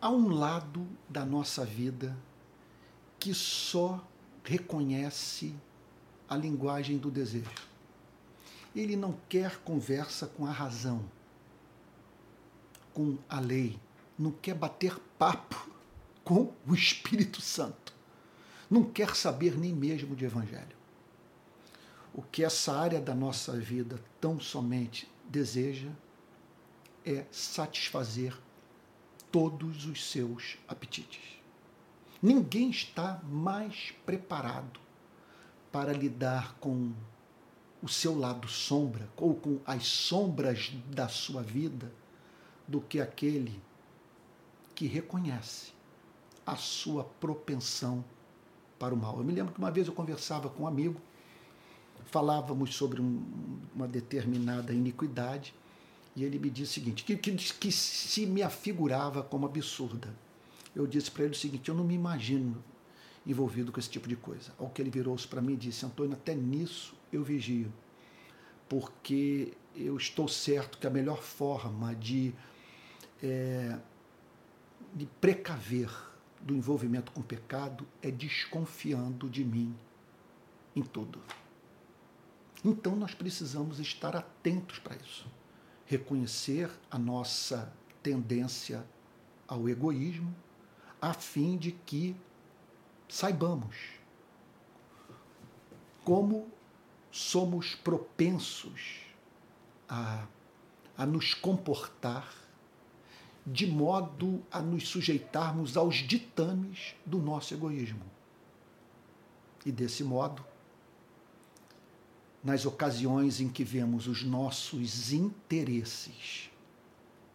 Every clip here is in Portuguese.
há um lado da nossa vida que só reconhece a linguagem do desejo. Ele não quer conversa com a razão, com a lei, não quer bater papo com o Espírito Santo, não quer saber nem mesmo de evangelho. O que essa área da nossa vida tão somente deseja é satisfazer todos os seus apetites. Ninguém está mais preparado para lidar com o seu lado sombra ou com as sombras da sua vida do que aquele que reconhece a sua propensão para o mal. Eu me lembro que uma vez eu conversava com um amigo, falávamos sobre um, uma determinada iniquidade e ele me disse o seguinte, que, que, que se me afigurava como absurda. Eu disse para ele o seguinte, eu não me imagino envolvido com esse tipo de coisa. Ao que ele virou-se para mim e disse, Antônio, até nisso eu vigio, porque eu estou certo que a melhor forma de, é, de precaver do envolvimento com o pecado é desconfiando de mim em tudo. Então nós precisamos estar atentos para isso reconhecer a nossa tendência ao egoísmo, a fim de que saibamos como somos propensos a, a nos comportar de modo a nos sujeitarmos aos ditames do nosso egoísmo. E desse modo, nas ocasiões em que vemos os nossos interesses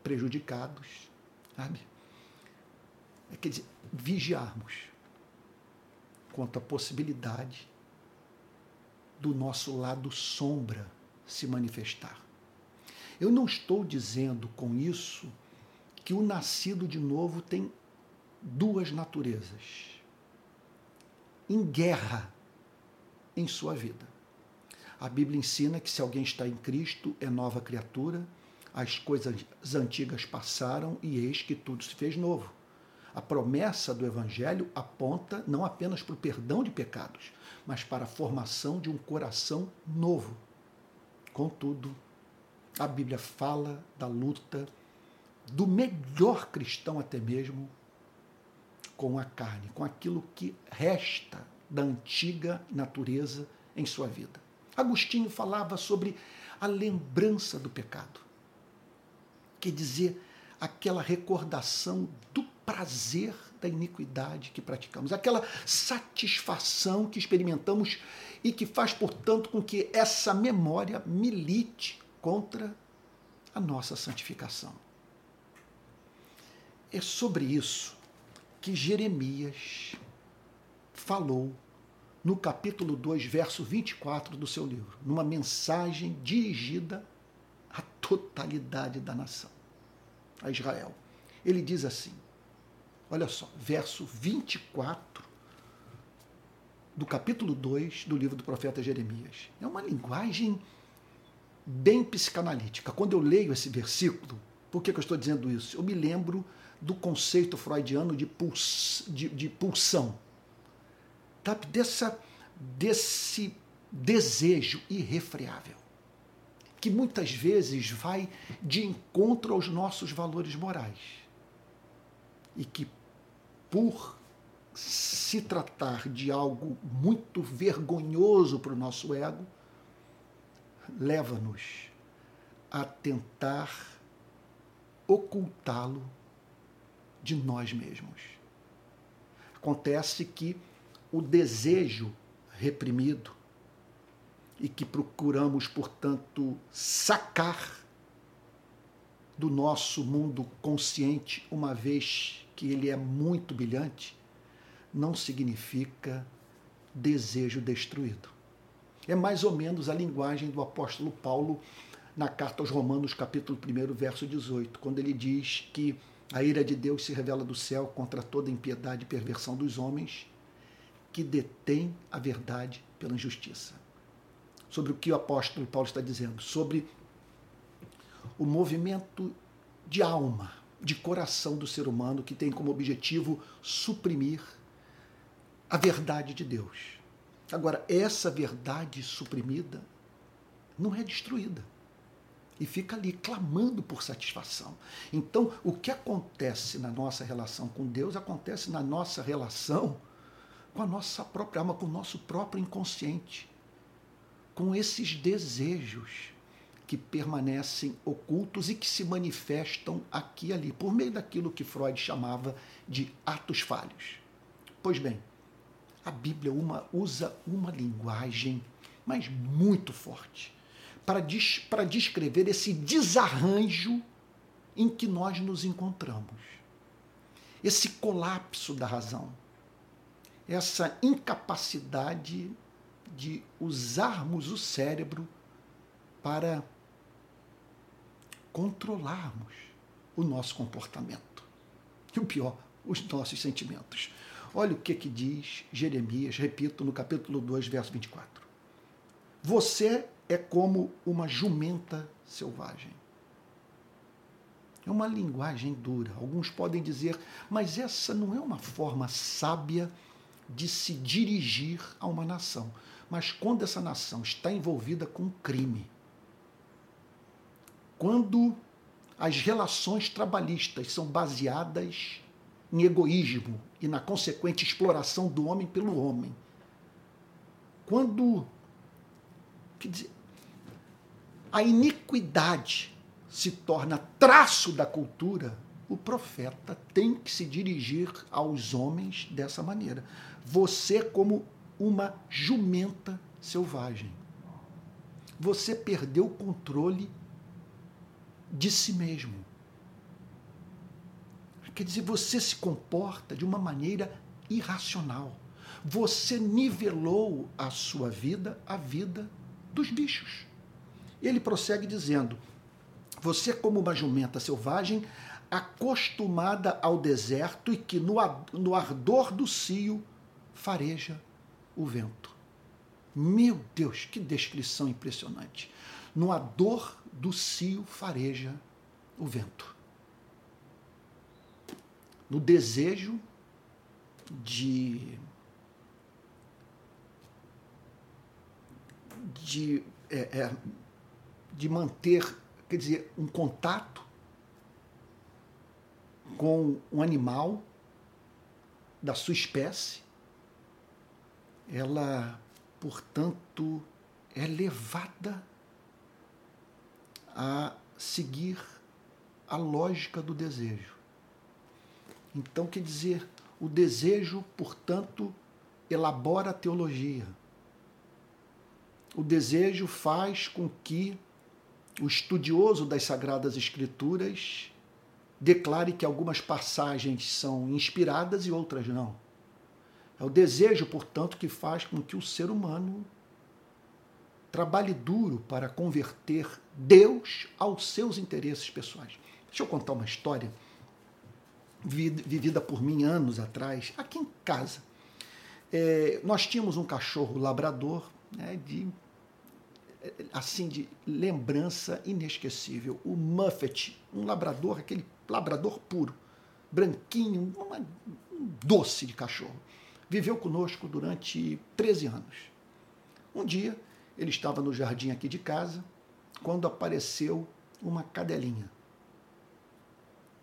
prejudicados, sabe? É, quer dizer, vigiarmos quanto à possibilidade do nosso lado sombra se manifestar. Eu não estou dizendo com isso que o nascido de novo tem duas naturezas em guerra em sua vida. A Bíblia ensina que se alguém está em Cristo, é nova criatura, as coisas antigas passaram e eis que tudo se fez novo. A promessa do Evangelho aponta não apenas para o perdão de pecados, mas para a formação de um coração novo. Contudo, a Bíblia fala da luta do melhor cristão, até mesmo com a carne, com aquilo que resta da antiga natureza em sua vida. Agostinho falava sobre a lembrança do pecado. Quer dizer, aquela recordação do prazer da iniquidade que praticamos, aquela satisfação que experimentamos e que faz, portanto, com que essa memória milite contra a nossa santificação. É sobre isso que Jeremias falou no capítulo 2, verso 24 do seu livro, numa mensagem dirigida à totalidade da nação, a Israel. Ele diz assim: olha só, verso 24 do capítulo 2 do livro do profeta Jeremias. É uma linguagem bem psicanalítica. Quando eu leio esse versículo, por que, que eu estou dizendo isso? Eu me lembro do conceito freudiano de, puls, de, de pulsão sabe, dessa, desse desejo irrefreável, que muitas vezes vai de encontro aos nossos valores morais. E que, por se tratar de algo muito vergonhoso para o nosso ego, leva-nos a tentar ocultá-lo de nós mesmos. Acontece que o desejo reprimido e que procuramos, portanto, sacar do nosso mundo consciente, uma vez que ele é muito brilhante, não significa desejo destruído. É mais ou menos a linguagem do apóstolo Paulo na carta aos Romanos, capítulo 1, verso 18, quando ele diz que a ira de Deus se revela do céu contra toda impiedade e perversão dos homens que detém a verdade pela injustiça. Sobre o que o apóstolo Paulo está dizendo? Sobre o movimento de alma, de coração do ser humano que tem como objetivo suprimir a verdade de Deus. Agora, essa verdade suprimida não é destruída e fica ali clamando por satisfação. Então, o que acontece na nossa relação com Deus acontece na nossa relação com a nossa própria alma, com o nosso próprio inconsciente, com esses desejos que permanecem ocultos e que se manifestam aqui e ali, por meio daquilo que Freud chamava de atos falhos. Pois bem, a Bíblia uma, usa uma linguagem, mas muito forte, para, des, para descrever esse desarranjo em que nós nos encontramos. Esse colapso da razão, essa incapacidade de usarmos o cérebro para controlarmos o nosso comportamento. E o pior, os nossos sentimentos. Olha o que, que diz Jeremias, repito, no capítulo 2, verso 24. Você é como uma jumenta selvagem. É uma linguagem dura. Alguns podem dizer, mas essa não é uma forma sábia se dirigir a uma nação. Mas quando essa nação está envolvida com crime, quando as relações trabalhistas são baseadas em egoísmo e na consequente exploração do homem pelo homem, quando dizer, a iniquidade se torna traço da cultura, o profeta tem que se dirigir aos homens dessa maneira você como uma jumenta selvagem. Você perdeu o controle de si mesmo. Quer dizer, você se comporta de uma maneira irracional. Você nivelou a sua vida à vida dos bichos. Ele prossegue dizendo: Você, como uma jumenta selvagem, acostumada ao deserto e que no, no ardor do cio fareja o vento. Meu Deus, que descrição impressionante. No dor do cio fareja o vento. No desejo de de, é, é, de manter, quer dizer, um contato com um animal da sua espécie, ela, portanto, é levada a seguir a lógica do desejo. Então, quer dizer, o desejo, portanto, elabora a teologia. O desejo faz com que o estudioso das Sagradas Escrituras declare que algumas passagens são inspiradas e outras não. É o desejo, portanto, que faz com que o ser humano trabalhe duro para converter Deus aos seus interesses pessoais. Deixa eu contar uma história vivida por mim anos atrás, aqui em casa. É, nós tínhamos um cachorro labrador né, de assim de lembrança inesquecível, o Muffet, um labrador, aquele labrador puro, branquinho, uma, um doce de cachorro viveu conosco durante 13 anos. Um dia, ele estava no jardim aqui de casa, quando apareceu uma cadelinha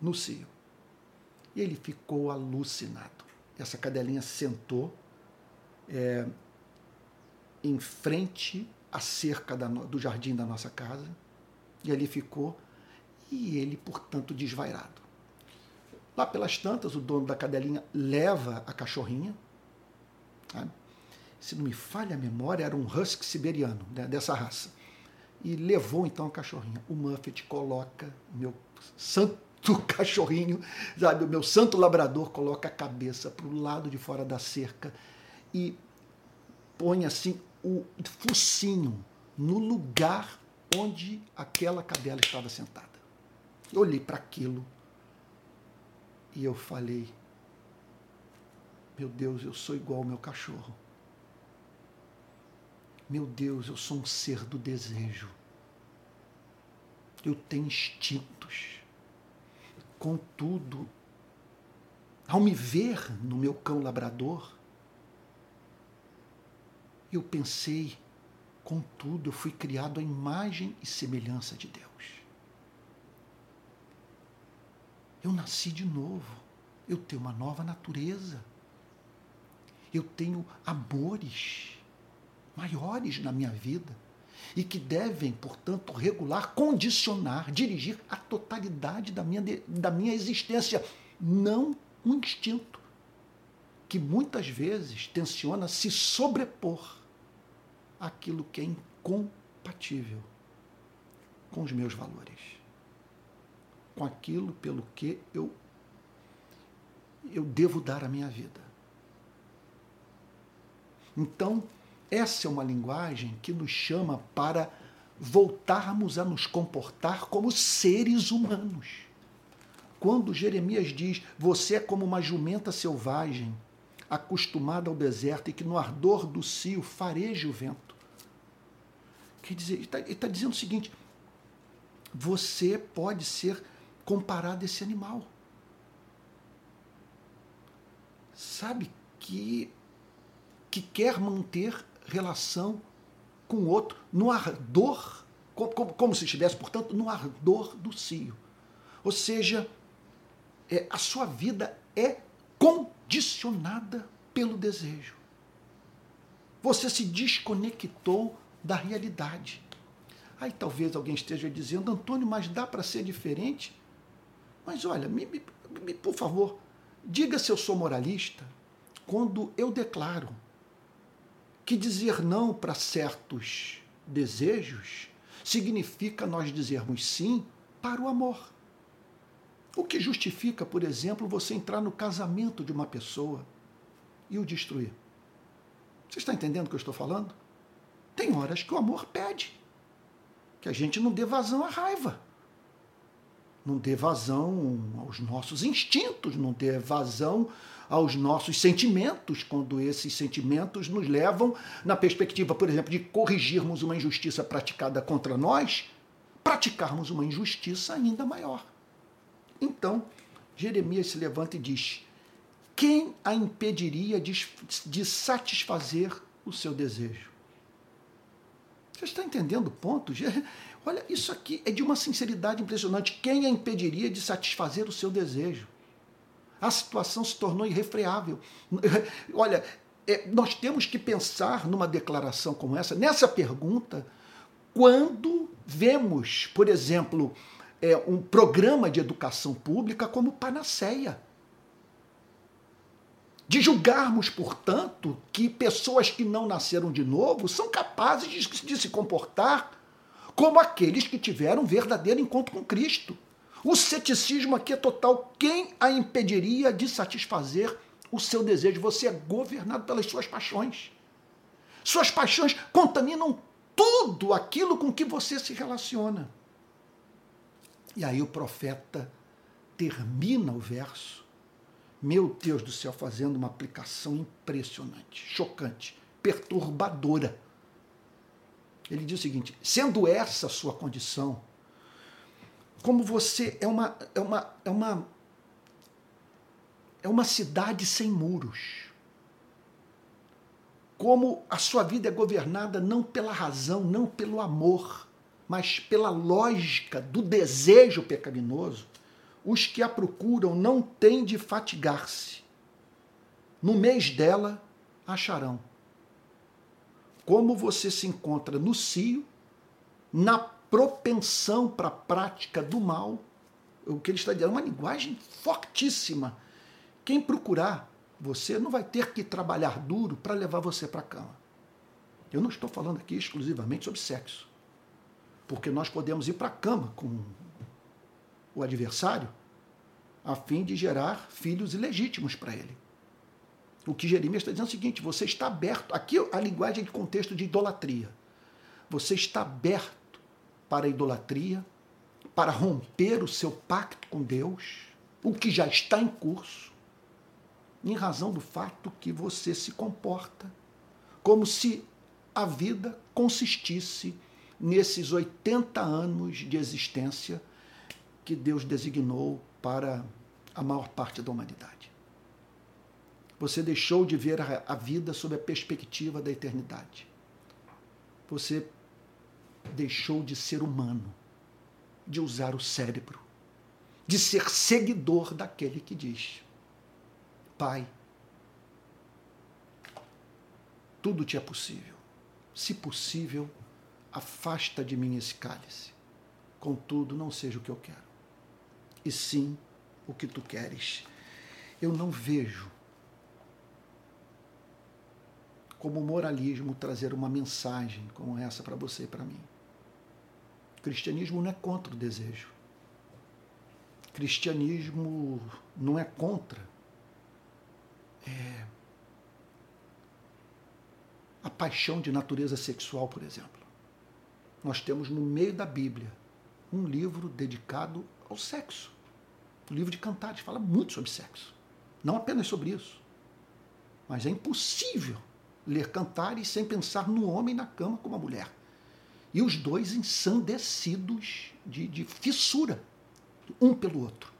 no cio. E ele ficou alucinado. Essa cadelinha sentou é, em frente à cerca da, do jardim da nossa casa, e ali ficou, e ele, portanto, desvairado. Lá pelas tantas, o dono da cadelinha leva a cachorrinha Sabe? Se não me falha a memória, era um husky siberiano, né, dessa raça. E levou então a cachorrinha. O Muffet coloca, meu santo cachorrinho, sabe, o meu santo labrador coloca a cabeça para o lado de fora da cerca e põe assim o focinho no lugar onde aquela cadela estava sentada. Eu olhei para aquilo e eu falei: meu Deus, eu sou igual ao meu cachorro. Meu Deus, eu sou um ser do desejo. Eu tenho instintos. Contudo, ao me ver no meu cão labrador, eu pensei, contudo, eu fui criado à imagem e semelhança de Deus. Eu nasci de novo, eu tenho uma nova natureza, eu tenho amores maiores na minha vida e que devem, portanto, regular, condicionar, dirigir a totalidade da minha, da minha existência, não um instinto que muitas vezes tensiona se sobrepor àquilo que é incompatível com os meus valores, com aquilo pelo que eu eu devo dar a minha vida. Então, essa é uma linguagem que nos chama para voltarmos a nos comportar como seres humanos. Quando Jeremias diz: Você é como uma jumenta selvagem, acostumada ao deserto e que no ardor do cio fareja o vento. Quer dizer, ele está tá dizendo o seguinte: você pode ser comparado a esse animal. Sabe que que quer manter relação com o outro no ardor, como, como, como se estivesse, portanto, no ardor do cio. Ou seja, é, a sua vida é condicionada pelo desejo. Você se desconectou da realidade. Aí talvez alguém esteja dizendo, Antônio, mas dá para ser diferente? Mas olha, me, me, me, por favor, diga se eu sou moralista quando eu declaro que dizer não para certos desejos significa nós dizermos sim para o amor. O que justifica, por exemplo, você entrar no casamento de uma pessoa e o destruir. Você está entendendo o que eu estou falando? Tem horas que o amor pede que a gente não dê vazão à raiva, não dê vazão aos nossos instintos, não dê vazão aos nossos sentimentos, quando esses sentimentos nos levam, na perspectiva, por exemplo, de corrigirmos uma injustiça praticada contra nós, praticarmos uma injustiça ainda maior. Então, Jeremias se levanta e diz: Quem a impediria de, de satisfazer o seu desejo? Você está entendendo o ponto? Olha, isso aqui é de uma sinceridade impressionante. Quem a impediria de satisfazer o seu desejo? A situação se tornou irrefreável. Olha, é, nós temos que pensar numa declaração como essa, nessa pergunta, quando vemos, por exemplo, é, um programa de educação pública como panaceia. De julgarmos, portanto, que pessoas que não nasceram de novo são capazes de, de se comportar como aqueles que tiveram um verdadeiro encontro com Cristo. O ceticismo aqui é total. Quem a impediria de satisfazer o seu desejo? Você é governado pelas suas paixões. Suas paixões contaminam tudo aquilo com que você se relaciona. E aí o profeta termina o verso, meu Deus do céu, fazendo uma aplicação impressionante, chocante, perturbadora. Ele diz o seguinte: sendo essa a sua condição, como você é uma é uma é uma é uma cidade sem muros. Como a sua vida é governada não pela razão, não pelo amor, mas pela lógica do desejo pecaminoso, os que a procuram não têm de fatigar-se. No mês dela acharão. Como você se encontra no cio, na propensão para a prática do mal, o que ele está dizendo é uma linguagem fortíssima. Quem procurar você não vai ter que trabalhar duro para levar você para a cama. Eu não estou falando aqui exclusivamente sobre sexo, porque nós podemos ir para a cama com o adversário a fim de gerar filhos ilegítimos para ele. O que Jeremias está dizendo é o seguinte: você está aberto. Aqui a linguagem é de contexto de idolatria. Você está aberto para a idolatria, para romper o seu pacto com Deus, o que já está em curso, em razão do fato que você se comporta como se a vida consistisse nesses 80 anos de existência que Deus designou para a maior parte da humanidade. Você deixou de ver a vida sob a perspectiva da eternidade. Você deixou de ser humano, de usar o cérebro, de ser seguidor daquele que diz: Pai, tudo te é possível. Se possível, afasta de mim esse cálice. Contudo, não seja o que eu quero, e sim o que tu queres. Eu não vejo como moralismo trazer uma mensagem como essa para você e para mim. O cristianismo não é contra o desejo. O cristianismo não é contra é, a paixão de natureza sexual, por exemplo. Nós temos no meio da Bíblia um livro dedicado ao sexo. O livro de Cantares fala muito sobre sexo. Não apenas sobre isso. Mas é impossível ler Cantares sem pensar no homem na cama como a mulher. E os dois ensandecidos de, de fissura, um pelo outro.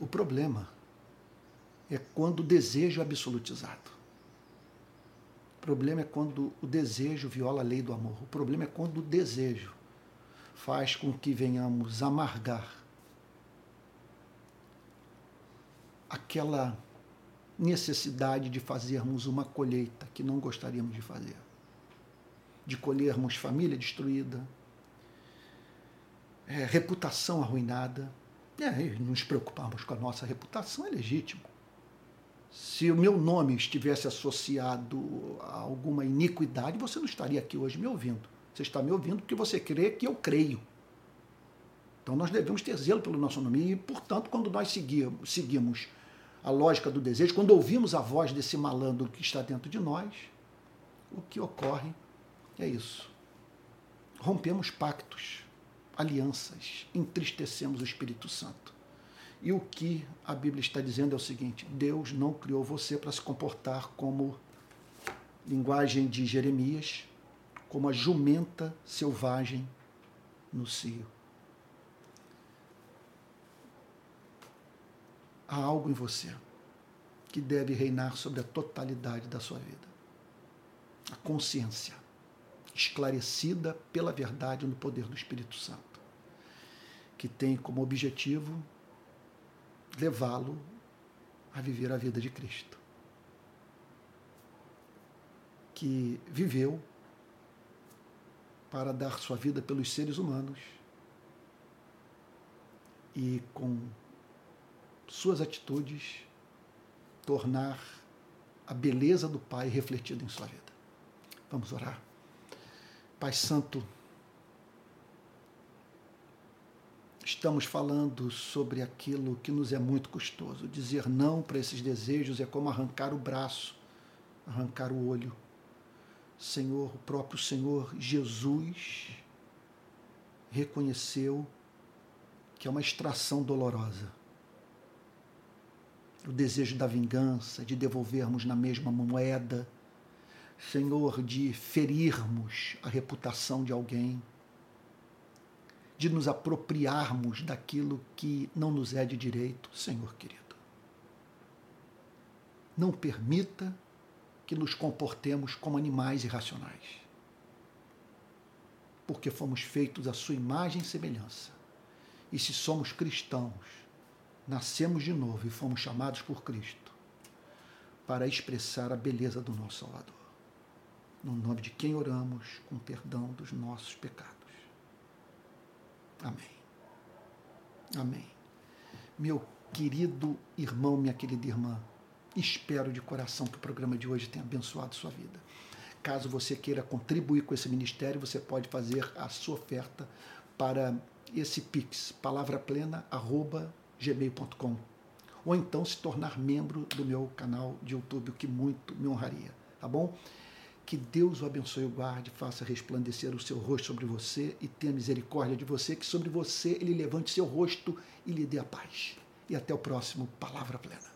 O problema é quando o desejo é absolutizado. O problema é quando o desejo viola a lei do amor. O problema é quando o desejo faz com que venhamos amargar aquela necessidade de fazermos uma colheita que não gostaríamos de fazer. De colhermos família destruída, é, reputação arruinada. É, nos preocuparmos com a nossa reputação é legítimo. Se o meu nome estivesse associado a alguma iniquidade, você não estaria aqui hoje me ouvindo. Você está me ouvindo porque você crê que eu creio. Então nós devemos ter zelo pelo nosso nome e, portanto, quando nós seguimos, seguimos a lógica do desejo, quando ouvimos a voz desse malandro que está dentro de nós, o que ocorre é isso. Rompemos pactos, alianças, entristecemos o Espírito Santo. E o que a Bíblia está dizendo é o seguinte: Deus não criou você para se comportar como linguagem de Jeremias, como a jumenta selvagem no cio. há algo em você que deve reinar sobre a totalidade da sua vida. A consciência, esclarecida pela verdade no poder do Espírito Santo, que tem como objetivo levá-lo a viver a vida de Cristo. Que viveu para dar sua vida pelos seres humanos e com suas atitudes tornar a beleza do Pai refletida em sua vida. Vamos orar. Pai Santo, estamos falando sobre aquilo que nos é muito custoso. Dizer não para esses desejos é como arrancar o braço, arrancar o olho. Senhor, o próprio Senhor Jesus reconheceu que é uma extração dolorosa o desejo da vingança, de devolvermos na mesma moeda, Senhor, de ferirmos a reputação de alguém, de nos apropriarmos daquilo que não nos é de direito, Senhor querido. Não permita que nos comportemos como animais irracionais, porque fomos feitos à sua imagem e semelhança. E se somos cristãos, nascemos de novo e fomos chamados por Cristo para expressar a beleza do nosso Salvador. No nome de quem oramos, com perdão dos nossos pecados. Amém. Amém. Meu querido irmão, minha querida irmã, espero de coração que o programa de hoje tenha abençoado sua vida. Caso você queira contribuir com esse ministério, você pode fazer a sua oferta para esse Pix, palavraplena, arroba gmail.com. Ou então se tornar membro do meu canal de YouTube, o que muito me honraria, tá bom? Que Deus o abençoe e o guarde, faça resplandecer o seu rosto sobre você e tenha misericórdia de você, que sobre você ele levante seu rosto e lhe dê a paz. E até o próximo Palavra Plena.